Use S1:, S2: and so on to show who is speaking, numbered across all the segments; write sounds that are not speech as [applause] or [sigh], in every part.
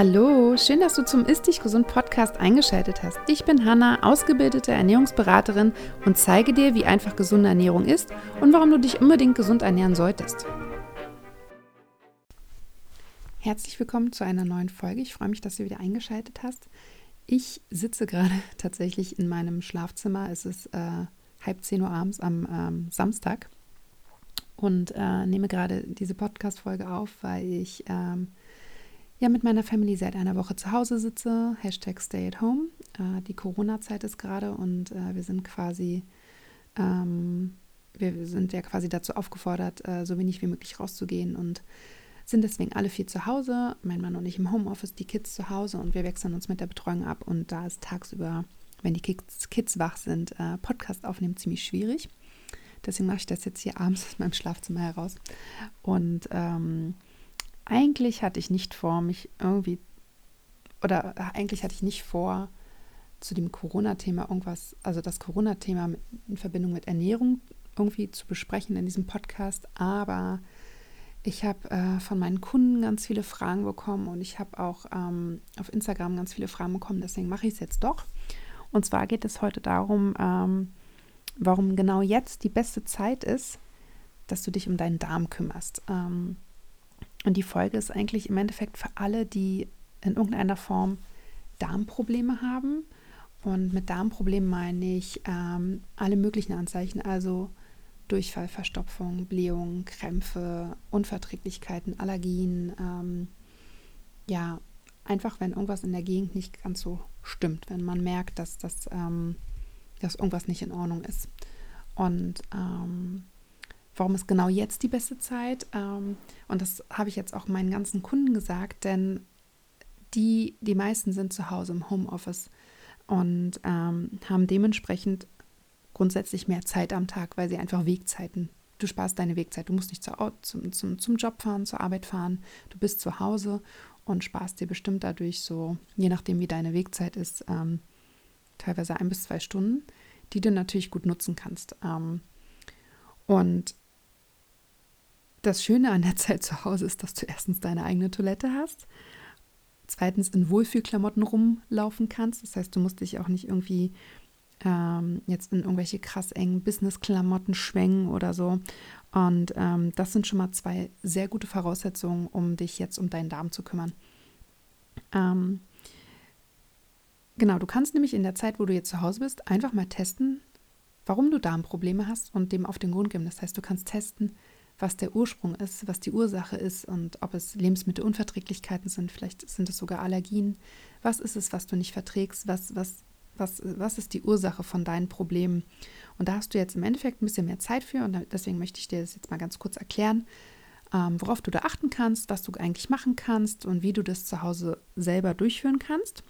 S1: Hallo, schön, dass du zum Ist Dich Gesund Podcast eingeschaltet hast. Ich bin Hanna, ausgebildete Ernährungsberaterin und zeige dir, wie einfach gesunde Ernährung ist und warum du dich unbedingt gesund ernähren solltest. Herzlich willkommen zu einer neuen Folge. Ich freue mich, dass du wieder eingeschaltet hast. Ich sitze gerade [laughs] tatsächlich in meinem Schlafzimmer. Es ist äh, halb zehn Uhr abends am ähm, Samstag und äh, nehme gerade diese Podcast-Folge auf, weil ich ähm, ja mit meiner Family seit einer Woche zu Hause sitze. Hashtag Stay at Home. Äh, die Corona-Zeit ist gerade und äh, wir sind quasi, ähm, wir sind ja quasi dazu aufgefordert, äh, so wenig wie möglich rauszugehen und sind deswegen alle viel zu Hause. Mein Mann und ich im Homeoffice, die Kids zu Hause und wir wechseln uns mit der Betreuung ab. Und da ist tagsüber, wenn die Kids, Kids wach sind, äh, Podcast aufnehmen ziemlich schwierig. Deswegen mache ich das jetzt hier abends [laughs] aus meinem Schlafzimmer heraus. Und ähm, eigentlich hatte ich nicht vor, mich irgendwie, oder eigentlich hatte ich nicht vor, zu dem Corona-Thema irgendwas, also das Corona-Thema in Verbindung mit Ernährung irgendwie zu besprechen in diesem Podcast, aber ich habe äh, von meinen Kunden ganz viele Fragen bekommen und ich habe auch ähm, auf Instagram ganz viele Fragen bekommen, deswegen mache ich es jetzt doch. Und zwar geht es heute darum, ähm, warum genau jetzt die beste Zeit ist, dass du dich um deinen Darm kümmerst. Ähm, und die Folge ist eigentlich im Endeffekt für alle, die in irgendeiner Form Darmprobleme haben. Und mit Darmproblemen meine ich ähm, alle möglichen Anzeichen, also Durchfall, Verstopfung, Blähungen, Krämpfe, Unverträglichkeiten, Allergien. Ähm, ja, einfach wenn irgendwas in der Gegend nicht ganz so stimmt, wenn man merkt, dass, das, ähm, dass irgendwas nicht in Ordnung ist. Und ähm, warum ist genau jetzt die beste Zeit? Ähm, und das habe ich jetzt auch meinen ganzen Kunden gesagt, denn die, die meisten sind zu Hause im Homeoffice und ähm, haben dementsprechend grundsätzlich mehr Zeit am Tag, weil sie einfach Wegzeiten, du sparst deine Wegzeit, du musst nicht zur, zum, zum, zum Job fahren, zur Arbeit fahren, du bist zu Hause und sparst dir bestimmt dadurch so, je nachdem wie deine Wegzeit ist, ähm, teilweise ein bis zwei Stunden, die du natürlich gut nutzen kannst. Ähm, und das Schöne an der Zeit zu Hause ist, dass du erstens deine eigene Toilette hast, zweitens in Wohlfühlklamotten rumlaufen kannst. Das heißt, du musst dich auch nicht irgendwie ähm, jetzt in irgendwelche krass engen Business-Klamotten schwängen oder so. Und ähm, das sind schon mal zwei sehr gute Voraussetzungen, um dich jetzt um deinen Darm zu kümmern. Ähm, genau, du kannst nämlich in der Zeit, wo du jetzt zu Hause bist, einfach mal testen, warum du Darmprobleme hast und dem auf den Grund geben. Das heißt, du kannst testen, was der Ursprung ist, was die Ursache ist und ob es Lebensmittelunverträglichkeiten sind, vielleicht sind es sogar Allergien. Was ist es, was du nicht verträgst? Was, was, was, was ist die Ursache von deinen Problemen? Und da hast du jetzt im Endeffekt ein bisschen mehr Zeit für und deswegen möchte ich dir das jetzt mal ganz kurz erklären, ähm, worauf du da achten kannst, was du eigentlich machen kannst und wie du das zu Hause selber durchführen kannst.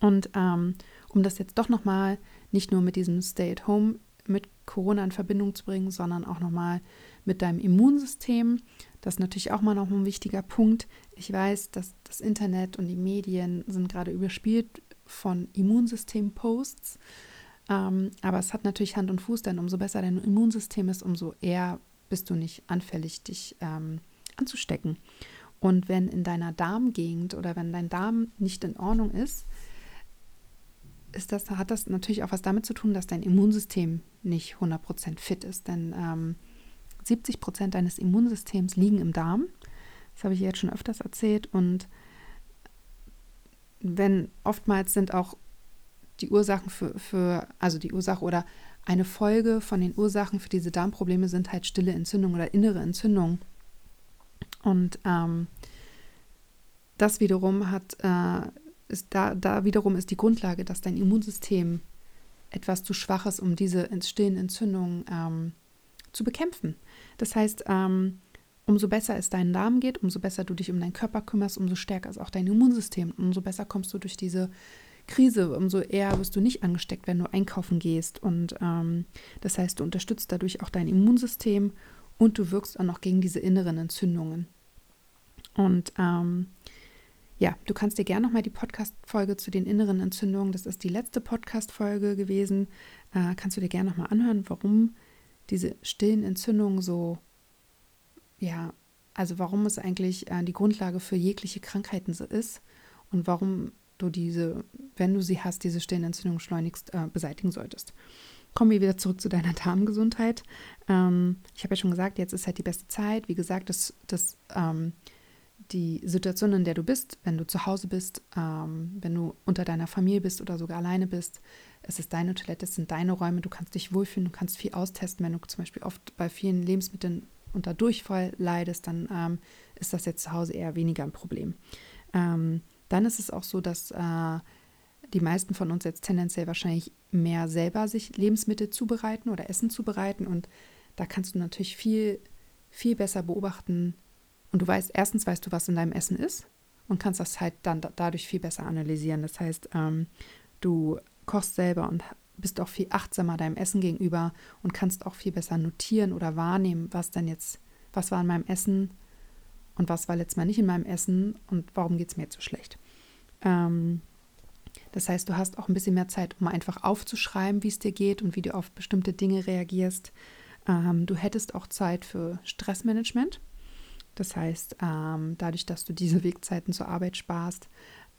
S1: Und ähm, um das jetzt doch nochmal nicht nur mit diesem Stay-at-Home mit Corona in Verbindung zu bringen, sondern auch nochmal mit deinem Immunsystem. Das ist natürlich auch mal noch ein wichtiger Punkt. Ich weiß, dass das Internet und die Medien sind gerade überspielt von Immunsystem-Posts. Ähm, aber es hat natürlich Hand und Fuß, denn umso besser dein Immunsystem ist, umso eher bist du nicht anfällig, dich ähm, anzustecken. Und wenn in deiner Darmgegend oder wenn dein Darm nicht in Ordnung ist, ist das, hat das natürlich auch was damit zu tun, dass dein Immunsystem nicht 100% fit ist. Denn ähm, 70% deines Immunsystems liegen im Darm. Das habe ich jetzt schon öfters erzählt. Und wenn oftmals sind auch die Ursachen für, für, also die Ursache oder eine Folge von den Ursachen für diese Darmprobleme sind halt stille Entzündung oder innere Entzündung. Und ähm, das wiederum hat äh, ist da, da wiederum ist die Grundlage, dass dein Immunsystem etwas zu schwach ist, um diese stillen Entzündungen ähm, zu bekämpfen. Das heißt, ähm, umso besser es deinen Darm geht, umso besser du dich um deinen Körper kümmerst, umso stärker ist auch dein Immunsystem. Umso besser kommst du durch diese Krise, umso eher wirst du nicht angesteckt, wenn du einkaufen gehst. Und ähm, das heißt, du unterstützt dadurch auch dein Immunsystem und du wirkst auch noch gegen diese inneren Entzündungen. Und ähm, ja, du kannst dir gerne nochmal die Podcast-Folge zu den inneren Entzündungen, das ist die letzte Podcast-Folge gewesen, äh, kannst du dir gerne nochmal anhören, warum diese stillen Entzündungen so, ja, also warum es eigentlich äh, die Grundlage für jegliche Krankheiten ist und warum du diese, wenn du sie hast, diese Stirnentzündung schleunigst äh, beseitigen solltest. Kommen wir wieder zurück zu deiner Darmgesundheit. Ähm, ich habe ja schon gesagt, jetzt ist halt die beste Zeit. Wie gesagt, das, das, ähm, die Situation, in der du bist, wenn du zu Hause bist, ähm, wenn du unter deiner Familie bist oder sogar alleine bist, es ist deine Toilette, es sind deine Räume, du kannst dich wohlfühlen, du kannst viel austesten. Wenn du zum Beispiel oft bei vielen Lebensmitteln unter Durchfall leidest, dann ähm, ist das jetzt zu Hause eher weniger ein Problem. Ähm, dann ist es auch so, dass äh, die meisten von uns jetzt tendenziell wahrscheinlich mehr selber sich Lebensmittel zubereiten oder Essen zubereiten und da kannst du natürlich viel, viel besser beobachten und du weißt, erstens weißt du, was in deinem Essen ist und kannst das halt dann dadurch viel besser analysieren. Das heißt, ähm, du kochst selber und bist auch viel achtsamer deinem Essen gegenüber und kannst auch viel besser notieren oder wahrnehmen, was dann jetzt, was war in meinem Essen und was war letztes Mal nicht in meinem Essen und warum geht es mir jetzt so schlecht. Ähm, das heißt, du hast auch ein bisschen mehr Zeit, um einfach aufzuschreiben, wie es dir geht und wie du auf bestimmte Dinge reagierst. Ähm, du hättest auch Zeit für Stressmanagement. Das heißt, ähm, dadurch, dass du diese Wegzeiten zur Arbeit sparst,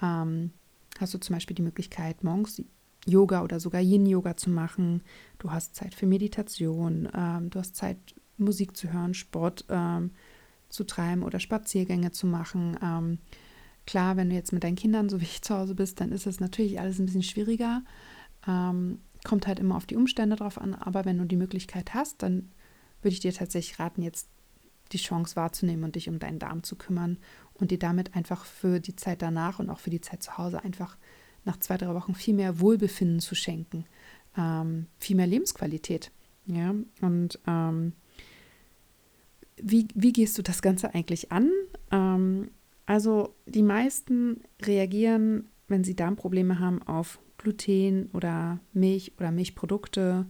S1: ähm, hast du zum Beispiel die Möglichkeit, morgens Yoga oder sogar Yin-Yoga zu machen. Du hast Zeit für Meditation. Ähm, du hast Zeit, Musik zu hören, Sport ähm, zu treiben oder Spaziergänge zu machen. Ähm, klar, wenn du jetzt mit deinen Kindern, so [laughs] wie ich zu Hause bist, dann ist es natürlich alles ein bisschen schwieriger. Ähm, kommt halt immer auf die Umstände drauf an. Aber wenn du die Möglichkeit hast, dann würde ich dir tatsächlich raten, jetzt die Chance wahrzunehmen und dich um deinen Darm zu kümmern und dir damit einfach für die Zeit danach und auch für die Zeit zu Hause einfach nach zwei, drei Wochen viel mehr Wohlbefinden zu schenken, ähm, viel mehr Lebensqualität. Ja, und ähm, wie, wie gehst du das Ganze eigentlich an? Ähm, also die meisten reagieren, wenn sie Darmprobleme haben, auf Gluten oder Milch oder Milchprodukte,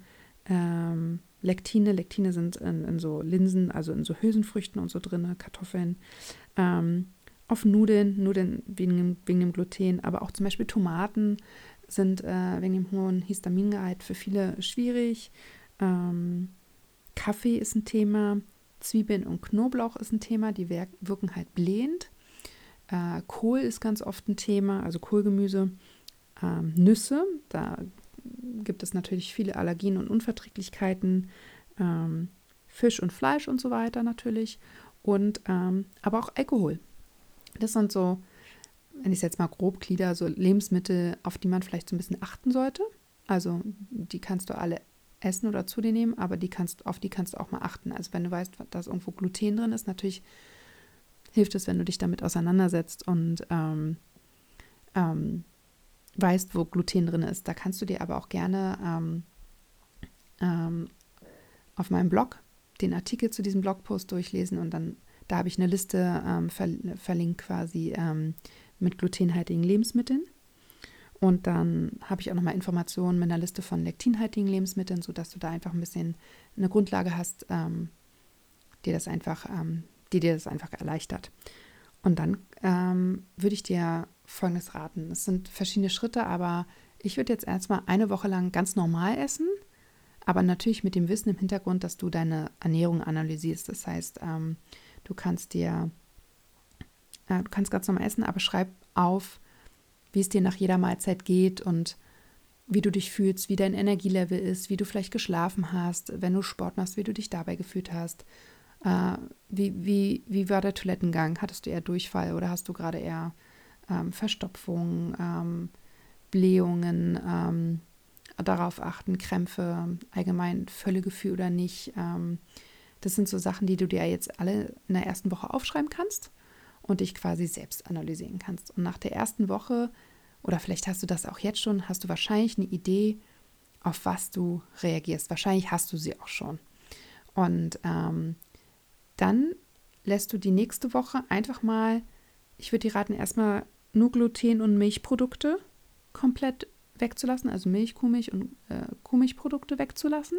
S1: ähm, Lektine. Lektine sind in, in, so Linsen, also in so Hülsenfrüchten und so drin, Kartoffeln. Ähm, auf Nudeln, Nudeln wegen, wegen dem Gluten, aber auch zum Beispiel Tomaten sind äh, wegen dem hohen Histamingehalt für viele schwierig. Ähm, Kaffee ist ein Thema, Zwiebeln und Knoblauch ist ein Thema, die wirken halt blähend. Äh, Kohl ist ganz oft ein Thema, also Kohlgemüse. Ähm, Nüsse, da gibt es natürlich viele Allergien und Unverträglichkeiten. Ähm, Fisch und Fleisch und so weiter natürlich. Und ähm, aber auch Alkohol. Das sind so, wenn ich es jetzt mal grob glieder, so Lebensmittel, auf die man vielleicht so ein bisschen achten sollte. Also die kannst du alle essen oder zu dir nehmen, aber die kannst, auf die kannst du auch mal achten. Also wenn du weißt, dass irgendwo Gluten drin ist, natürlich hilft es, wenn du dich damit auseinandersetzt und ähm, ähm, weißt, wo Gluten drin ist. Da kannst du dir aber auch gerne ähm, ähm auf meinem Blog den Artikel zu diesem Blogpost durchlesen und dann da habe ich eine Liste ähm, ver verlinkt quasi ähm, mit glutenhaltigen Lebensmitteln. Und dann habe ich auch nochmal Informationen mit einer Liste von lektinhaltigen Lebensmitteln, sodass du da einfach ein bisschen eine Grundlage hast, ähm, die das einfach, ähm, die dir das einfach erleichtert. Und dann würde ich dir folgendes raten. Es sind verschiedene Schritte, aber ich würde jetzt erstmal eine Woche lang ganz normal essen, aber natürlich mit dem Wissen im Hintergrund, dass du deine Ernährung analysierst. Das heißt, ähm, Du kannst dir, äh, du kannst ganz normal essen, aber schreib auf, wie es dir nach jeder Mahlzeit geht und wie du dich fühlst, wie dein Energielevel ist, wie du vielleicht geschlafen hast, wenn du Sport machst, wie du dich dabei gefühlt hast. Äh, wie, wie, wie war der Toilettengang? Hattest du eher Durchfall oder hast du gerade eher ähm, Verstopfung, ähm, Blähungen, ähm, darauf achten, Krämpfe, allgemein Völlegefühl oder nicht? Ähm, das sind so Sachen, die du dir jetzt alle in der ersten Woche aufschreiben kannst und dich quasi selbst analysieren kannst. Und nach der ersten Woche, oder vielleicht hast du das auch jetzt schon, hast du wahrscheinlich eine Idee, auf was du reagierst. Wahrscheinlich hast du sie auch schon. Und ähm, dann lässt du die nächste Woche einfach mal, ich würde dir raten, erstmal nur Gluten und Milchprodukte komplett wegzulassen, also Milch, Kuhmilch und äh, Kuhmilchprodukte wegzulassen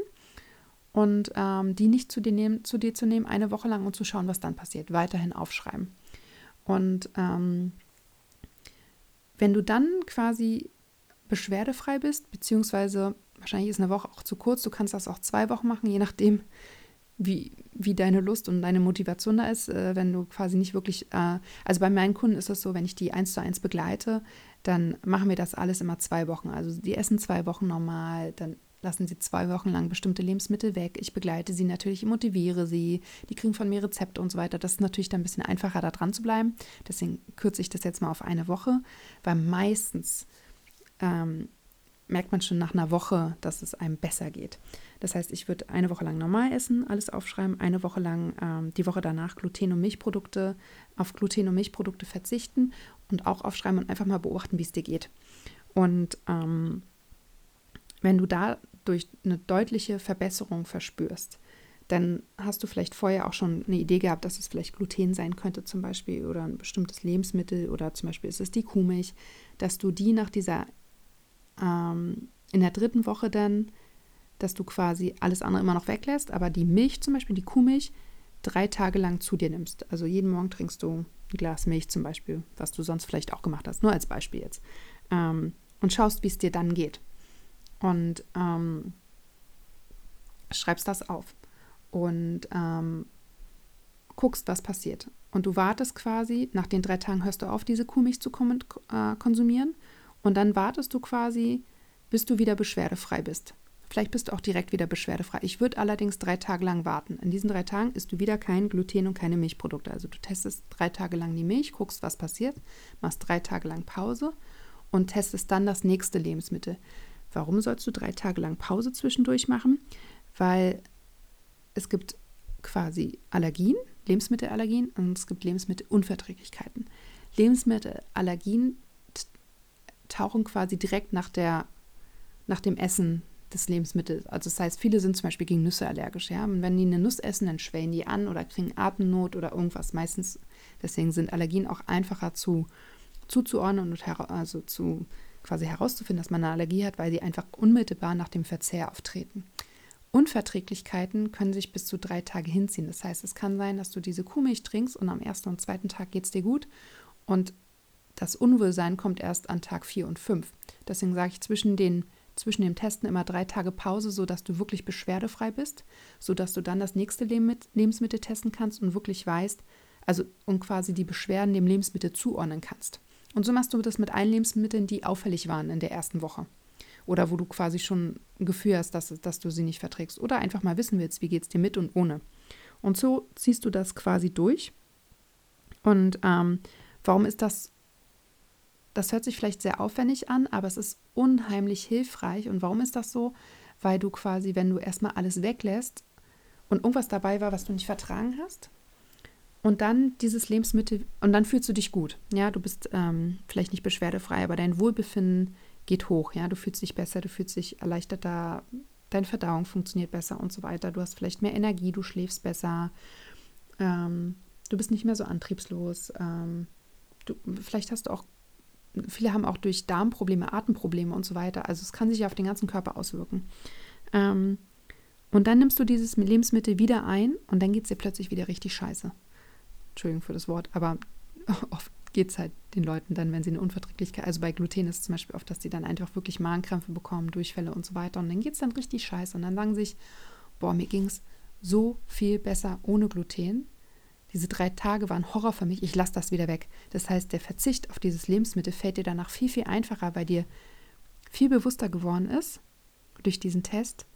S1: und ähm, die nicht zu dir, nehmen, zu dir zu nehmen, eine Woche lang und zu schauen, was dann passiert. Weiterhin aufschreiben. Und ähm, wenn du dann quasi beschwerdefrei bist, beziehungsweise wahrscheinlich ist eine Woche auch zu kurz, du kannst das auch zwei Wochen machen, je nachdem, wie, wie deine Lust und deine Motivation da ist, äh, wenn du quasi nicht wirklich, äh, also bei meinen Kunden ist es so, wenn ich die eins zu eins begleite, dann machen wir das alles immer zwei Wochen. Also die essen zwei Wochen normal, dann lassen sie zwei Wochen lang bestimmte Lebensmittel weg. Ich begleite sie natürlich, motiviere sie, die kriegen von mir Rezepte und so weiter. Das ist natürlich dann ein bisschen einfacher, da dran zu bleiben. Deswegen kürze ich das jetzt mal auf eine Woche, weil meistens ähm, merkt man schon nach einer Woche, dass es einem besser geht. Das heißt, ich würde eine Woche lang normal essen, alles aufschreiben, eine Woche lang ähm, die Woche danach Gluten- und Milchprodukte, auf Gluten- und Milchprodukte verzichten und auch aufschreiben und einfach mal beobachten, wie es dir geht. Und ähm, wenn du dadurch eine deutliche Verbesserung verspürst, dann hast du vielleicht vorher auch schon eine Idee gehabt, dass es vielleicht Gluten sein könnte zum Beispiel oder ein bestimmtes Lebensmittel oder zum Beispiel ist es die Kuhmilch, dass du die nach dieser ähm, in der dritten Woche dann, dass du quasi alles andere immer noch weglässt, aber die Milch zum Beispiel, die Kuhmilch, drei Tage lang zu dir nimmst. Also jeden Morgen trinkst du ein Glas Milch zum Beispiel, was du sonst vielleicht auch gemacht hast, nur als Beispiel jetzt. Ähm, und schaust, wie es dir dann geht. Und ähm, schreibst das auf und ähm, guckst, was passiert. Und du wartest quasi, nach den drei Tagen hörst du auf, diese Kuhmilch zu äh, konsumieren und dann wartest du quasi, bis du wieder beschwerdefrei bist. Vielleicht bist du auch direkt wieder beschwerdefrei. Ich würde allerdings drei Tage lang warten. In diesen drei Tagen isst du wieder kein Gluten und keine Milchprodukte. Also du testest drei Tage lang die Milch, guckst, was passiert, machst drei Tage lang Pause und testest dann das nächste Lebensmittel. Warum sollst du drei Tage lang Pause zwischendurch machen? Weil es gibt quasi Allergien, Lebensmittelallergien und es gibt Lebensmittelunverträglichkeiten. Lebensmittelallergien tauchen quasi direkt nach, der, nach dem Essen des Lebensmittels. Also das heißt, viele sind zum Beispiel gegen Nüsse allergisch. Ja? Und wenn die eine Nuss essen, dann schwellen die an oder kriegen Atemnot oder irgendwas. Meistens, deswegen sind Allergien auch einfacher zu, zuzuordnen und also zu quasi herauszufinden, dass man eine Allergie hat, weil sie einfach unmittelbar nach dem Verzehr auftreten. Unverträglichkeiten können sich bis zu drei Tage hinziehen. Das heißt, es kann sein, dass du diese Kuhmilch trinkst und am ersten und zweiten Tag geht es dir gut und das Unwohlsein kommt erst an Tag 4 und 5. Deswegen sage ich zwischen, den, zwischen dem Testen immer drei Tage Pause, sodass du wirklich beschwerdefrei bist, sodass du dann das nächste Lebensmittel testen kannst und wirklich weißt, also und quasi die Beschwerden dem Lebensmittel zuordnen kannst. Und so machst du das mit allen Lebensmitteln, die auffällig waren in der ersten Woche. Oder wo du quasi schon ein Gefühl hast, dass, dass du sie nicht verträgst. Oder einfach mal wissen willst, wie geht es dir mit und ohne. Und so ziehst du das quasi durch. Und ähm, warum ist das das hört sich vielleicht sehr aufwendig an, aber es ist unheimlich hilfreich. Und warum ist das so? Weil du quasi, wenn du erstmal alles weglässt und irgendwas dabei war, was du nicht vertragen hast, und dann dieses Lebensmittel, und dann fühlst du dich gut. Ja, du bist ähm, vielleicht nicht beschwerdefrei, aber dein Wohlbefinden geht hoch. Ja, du fühlst dich besser, du fühlst dich erleichterter, deine Verdauung funktioniert besser und so weiter. Du hast vielleicht mehr Energie, du schläfst besser, ähm, du bist nicht mehr so antriebslos. Ähm, du, vielleicht hast du auch viele haben auch durch Darmprobleme, Atemprobleme und so weiter. Also es kann sich auf den ganzen Körper auswirken. Ähm, und dann nimmst du dieses Lebensmittel wieder ein und dann geht es dir plötzlich wieder richtig scheiße. Entschuldigung für das Wort, aber [laughs] oft geht es halt den Leuten dann, wenn sie eine Unverträglichkeit, also bei Gluten ist es zum Beispiel oft, dass die dann einfach wirklich Magenkrämpfe bekommen, Durchfälle und so weiter. Und dann geht es dann richtig scheiße. Und dann sagen sie sich, boah, mir ging es so viel besser ohne Gluten. Diese drei Tage waren Horror für mich. Ich lasse das wieder weg. Das heißt, der Verzicht auf dieses Lebensmittel fällt dir danach viel, viel einfacher, weil dir viel bewusster geworden ist durch diesen Test,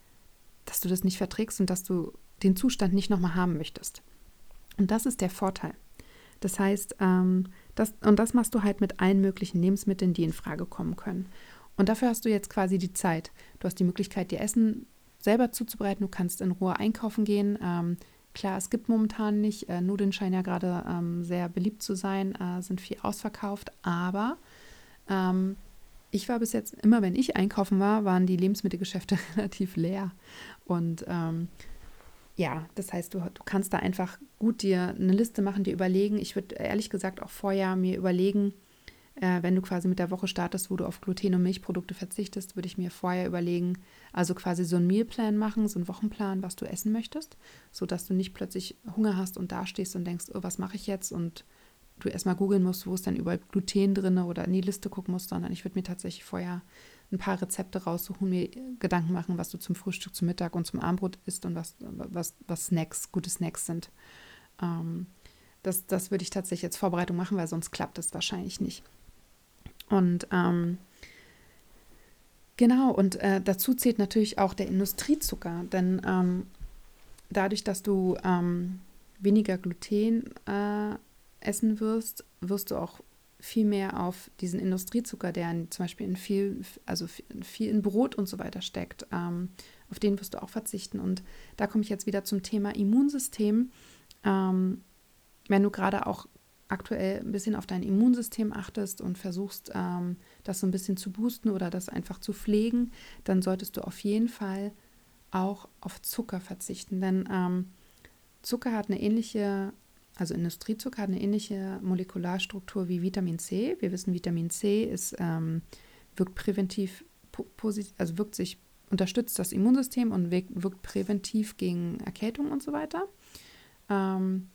S1: dass du das nicht verträgst und dass du den Zustand nicht nochmal haben möchtest. Und das ist der Vorteil. Das heißt, ähm, das, und das machst du halt mit allen möglichen Lebensmitteln, die in Frage kommen können. Und dafür hast du jetzt quasi die Zeit. Du hast die Möglichkeit, dir Essen selber zuzubereiten. Du kannst in Ruhe einkaufen gehen. Ähm, Klar, es gibt momentan nicht, äh, Nudeln scheinen ja gerade ähm, sehr beliebt zu sein, äh, sind viel ausverkauft, aber ähm, ich war bis jetzt, immer wenn ich einkaufen war, waren die Lebensmittelgeschäfte [laughs] relativ leer. Und ähm, ja, das heißt, du, du kannst da einfach gut dir eine Liste machen, dir überlegen. Ich würde ehrlich gesagt auch vorher mir überlegen, äh, wenn du quasi mit der Woche startest, wo du auf Gluten- und Milchprodukte verzichtest, würde ich mir vorher überlegen, also quasi so einen Mealplan machen, so einen Wochenplan, was du essen möchtest, sodass du nicht plötzlich Hunger hast und dastehst und denkst, oh, was mache ich jetzt? Und du erstmal googeln musst, wo ist denn überall Gluten drin oder in die Liste gucken musst, sondern ich würde mir tatsächlich vorher ein paar Rezepte raussuchen, mir Gedanken machen, was du zum Frühstück, zum Mittag und zum Abendbrot isst und was, was, was Snacks, gute Snacks sind. Ähm, das, das würde ich tatsächlich als Vorbereitung machen, weil sonst klappt es wahrscheinlich nicht. Und ähm, genau, und äh, dazu zählt natürlich auch der Industriezucker, denn ähm, dadurch, dass du ähm, weniger Gluten äh, essen wirst, wirst du auch viel mehr auf diesen Industriezucker, der in, zum Beispiel in viel, also viel in Brot und so weiter steckt, ähm, auf den wirst du auch verzichten. Und da komme ich jetzt wieder zum Thema Immunsystem. Ähm, wenn du gerade auch aktuell ein bisschen auf dein Immunsystem achtest und versuchst, ähm, das so ein bisschen zu boosten oder das einfach zu pflegen, dann solltest du auf jeden Fall auch auf Zucker verzichten. Denn ähm, Zucker hat eine ähnliche, also Industriezucker hat eine ähnliche Molekularstruktur wie Vitamin C. Wir wissen, Vitamin C ist, ähm, wirkt präventiv, also wirkt sich, unterstützt das Immunsystem und wirkt, wirkt präventiv gegen Erkältung und so weiter. Ähm,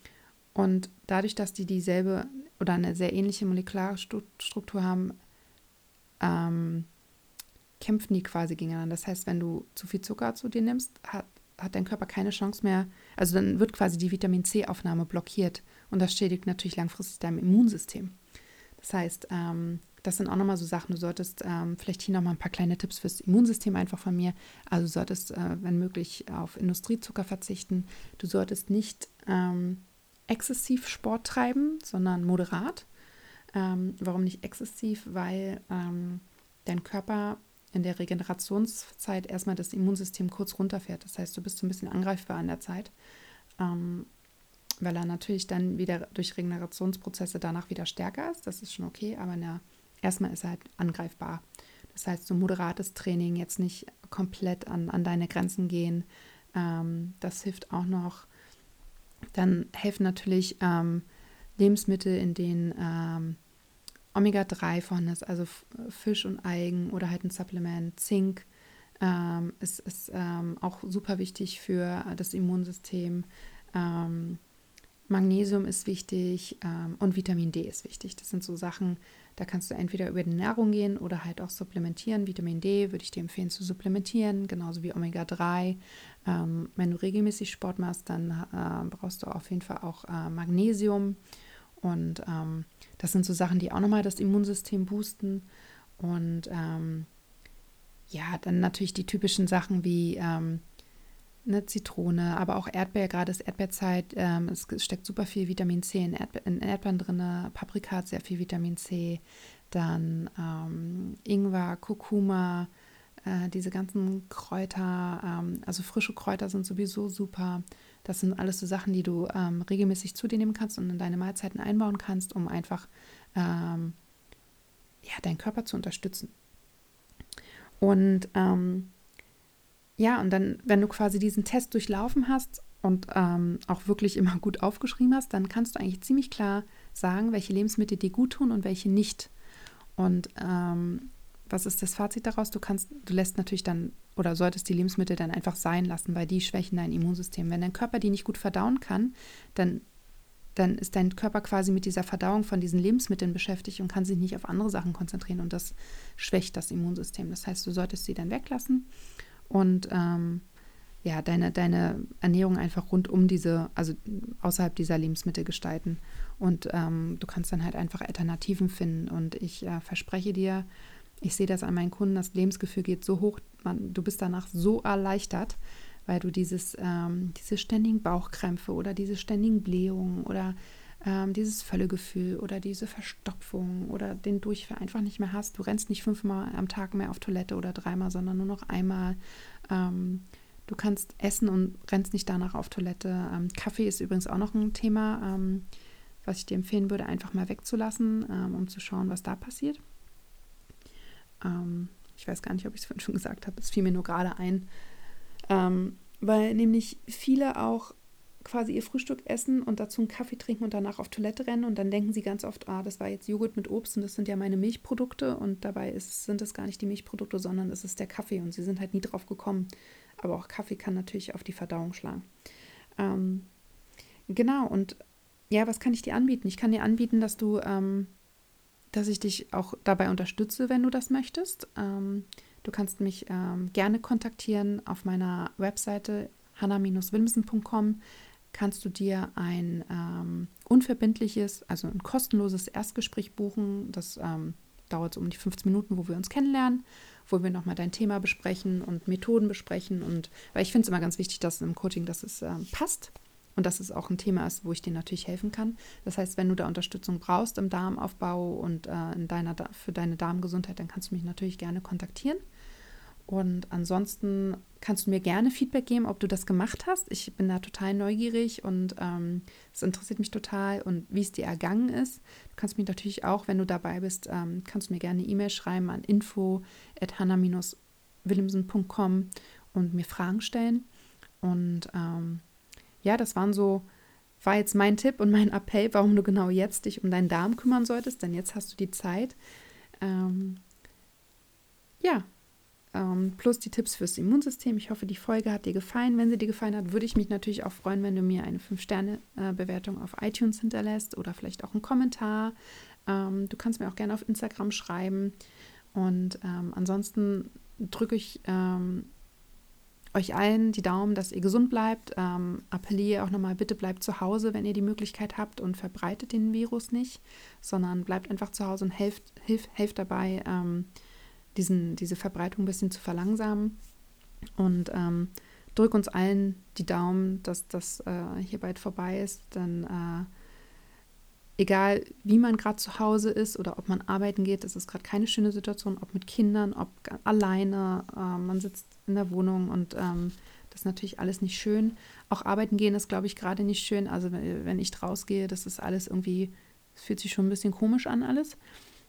S1: und dadurch, dass die dieselbe oder eine sehr ähnliche Molekularstruktur haben, ähm, kämpfen die quasi gegeneinander. Das heißt, wenn du zu viel Zucker zu dir nimmst, hat, hat dein Körper keine Chance mehr. Also dann wird quasi die Vitamin C-Aufnahme blockiert und das schädigt natürlich langfristig dein Immunsystem. Das heißt, ähm, das sind auch nochmal so Sachen. Du solltest ähm, vielleicht hier nochmal ein paar kleine Tipps fürs Immunsystem einfach von mir. Also du solltest, äh, wenn möglich, auf Industriezucker verzichten. Du solltest nicht ähm, exzessiv Sport treiben, sondern moderat. Ähm, warum nicht exzessiv? Weil ähm, dein Körper in der Regenerationszeit erstmal das Immunsystem kurz runterfährt. Das heißt, du bist so ein bisschen angreifbar in der Zeit, ähm, weil er natürlich dann wieder durch Regenerationsprozesse danach wieder stärker ist. Das ist schon okay, aber der, erstmal ist er halt angreifbar. Das heißt, so moderates Training, jetzt nicht komplett an, an deine Grenzen gehen, ähm, das hilft auch noch. Dann helfen natürlich ähm, Lebensmittel, in denen ähm, Omega-3 vorhanden ist, also Fisch und Algen oder halt ein Supplement, Zink. Ähm, ist, ist ähm, auch super wichtig für das Immunsystem. Ähm, Magnesium ist wichtig ähm, und Vitamin D ist wichtig. Das sind so Sachen, da kannst du entweder über die Nahrung gehen oder halt auch supplementieren. Vitamin D würde ich dir empfehlen zu supplementieren, genauso wie Omega-3. Ähm, wenn du regelmäßig Sport machst, dann äh, brauchst du auf jeden Fall auch äh, Magnesium. Und ähm, das sind so Sachen, die auch nochmal das Immunsystem boosten. Und ähm, ja, dann natürlich die typischen Sachen wie ähm, eine Zitrone, aber auch Erdbeer, gerade ist Erdbeerzeit. Ähm, es steckt super viel Vitamin C in, Erdbe in Erdbeeren drin. Paprika hat sehr viel Vitamin C. Dann ähm, Ingwer, Kurkuma, äh, diese ganzen Kräuter, ähm, also frische Kräuter sind sowieso super. Das sind alles so Sachen, die du ähm, regelmäßig zu dir nehmen kannst und in deine Mahlzeiten einbauen kannst, um einfach ähm, ja, deinen Körper zu unterstützen. Und ähm, ja, und dann, wenn du quasi diesen Test durchlaufen hast und ähm, auch wirklich immer gut aufgeschrieben hast, dann kannst du eigentlich ziemlich klar sagen, welche Lebensmittel dir gut tun und welche nicht. Und ähm, was ist das Fazit daraus? Du kannst, du lässt natürlich dann oder solltest die Lebensmittel dann einfach sein lassen, weil die schwächen dein Immunsystem. Wenn dein Körper die nicht gut verdauen kann, dann, dann ist dein Körper quasi mit dieser Verdauung von diesen Lebensmitteln beschäftigt und kann sich nicht auf andere Sachen konzentrieren und das schwächt das Immunsystem. Das heißt, du solltest sie dann weglassen und ähm, ja, deine, deine Ernährung einfach rund um diese, also außerhalb dieser Lebensmittel gestalten. Und ähm, du kannst dann halt einfach Alternativen finden. Und ich äh, verspreche dir, ich sehe das an meinen Kunden, das Lebensgefühl geht so hoch, man, du bist danach so erleichtert, weil du dieses, ähm, diese ständigen Bauchkrämpfe oder diese ständigen Blähungen oder ähm, dieses Völlegefühl oder diese Verstopfung oder den Durchfall einfach nicht mehr hast. Du rennst nicht fünfmal am Tag mehr auf Toilette oder dreimal, sondern nur noch einmal. Ähm, du kannst essen und rennst nicht danach auf Toilette. Ähm, Kaffee ist übrigens auch noch ein Thema, ähm, was ich dir empfehlen würde, einfach mal wegzulassen, ähm, um zu schauen, was da passiert. Ähm, ich weiß gar nicht, ob ich es [laughs] vorhin schon gesagt habe, es fiel mir nur gerade ein. Weil nämlich viele auch quasi ihr Frühstück essen und dazu einen Kaffee trinken und danach auf Toilette rennen und dann denken sie ganz oft, ah, das war jetzt Joghurt mit Obst und das sind ja meine Milchprodukte und dabei ist, sind es gar nicht die Milchprodukte, sondern es ist der Kaffee und sie sind halt nie drauf gekommen. Aber auch Kaffee kann natürlich auf die Verdauung schlagen. Ähm, genau, und ja, was kann ich dir anbieten? Ich kann dir anbieten, dass du ähm, dass ich dich auch dabei unterstütze, wenn du das möchtest. Ähm, Du kannst mich ähm, gerne kontaktieren auf meiner Webseite hanna-wilmsen.com kannst du dir ein ähm, unverbindliches, also ein kostenloses Erstgespräch buchen. Das ähm, dauert so um die 15 Minuten, wo wir uns kennenlernen, wo wir nochmal dein Thema besprechen und Methoden besprechen. Und weil ich finde es immer ganz wichtig, dass im Coaching, dass es ähm, passt und dass es auch ein Thema ist, wo ich dir natürlich helfen kann. Das heißt, wenn du da Unterstützung brauchst im Darmaufbau und äh, in deiner, für deine Darmgesundheit, dann kannst du mich natürlich gerne kontaktieren. Und ansonsten kannst du mir gerne Feedback geben, ob du das gemacht hast. Ich bin da total neugierig und ähm, es interessiert mich total und wie es dir ergangen ist. Du kannst mich natürlich auch, wenn du dabei bist, ähm, kannst du mir gerne E-Mail schreiben an info@hanna-willemsen.com und mir Fragen stellen. Und ähm, ja, das waren so, war jetzt mein Tipp und mein Appell, warum du genau jetzt dich um deinen Darm kümmern solltest, denn jetzt hast du die Zeit. Ähm, ja, ähm, plus die Tipps fürs Immunsystem. Ich hoffe, die Folge hat dir gefallen. Wenn sie dir gefallen hat, würde ich mich natürlich auch freuen, wenn du mir eine 5-Sterne-Bewertung auf iTunes hinterlässt oder vielleicht auch einen Kommentar. Ähm, du kannst mir auch gerne auf Instagram schreiben. Und ähm, ansonsten drücke ich ähm, euch allen die Daumen, dass ihr gesund bleibt. Ähm, appelliere auch nochmal, bitte bleibt zu Hause, wenn ihr die Möglichkeit habt und verbreitet den Virus nicht, sondern bleibt einfach zu Hause und helft, helft, helft dabei, ähm, diesen, diese Verbreitung ein bisschen zu verlangsamen. Und ähm, drück uns allen die Daumen, dass das äh, hier bald vorbei ist. Denn äh, egal, wie man gerade zu Hause ist oder ob man arbeiten geht, das ist gerade keine schöne Situation, ob mit Kindern, ob alleine, äh, man sitzt in der Wohnung und ähm, das ist natürlich alles nicht schön. Auch arbeiten gehen ist, glaube ich, gerade nicht schön. Also wenn ich rausgehe, das ist alles irgendwie, es fühlt sich schon ein bisschen komisch an alles.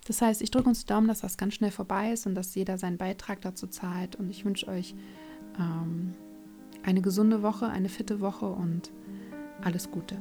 S1: Das heißt, ich drücke uns die Daumen, dass das ganz schnell vorbei ist und dass jeder seinen Beitrag dazu zahlt. Und ich wünsche euch ähm, eine gesunde Woche, eine fitte Woche und alles Gute.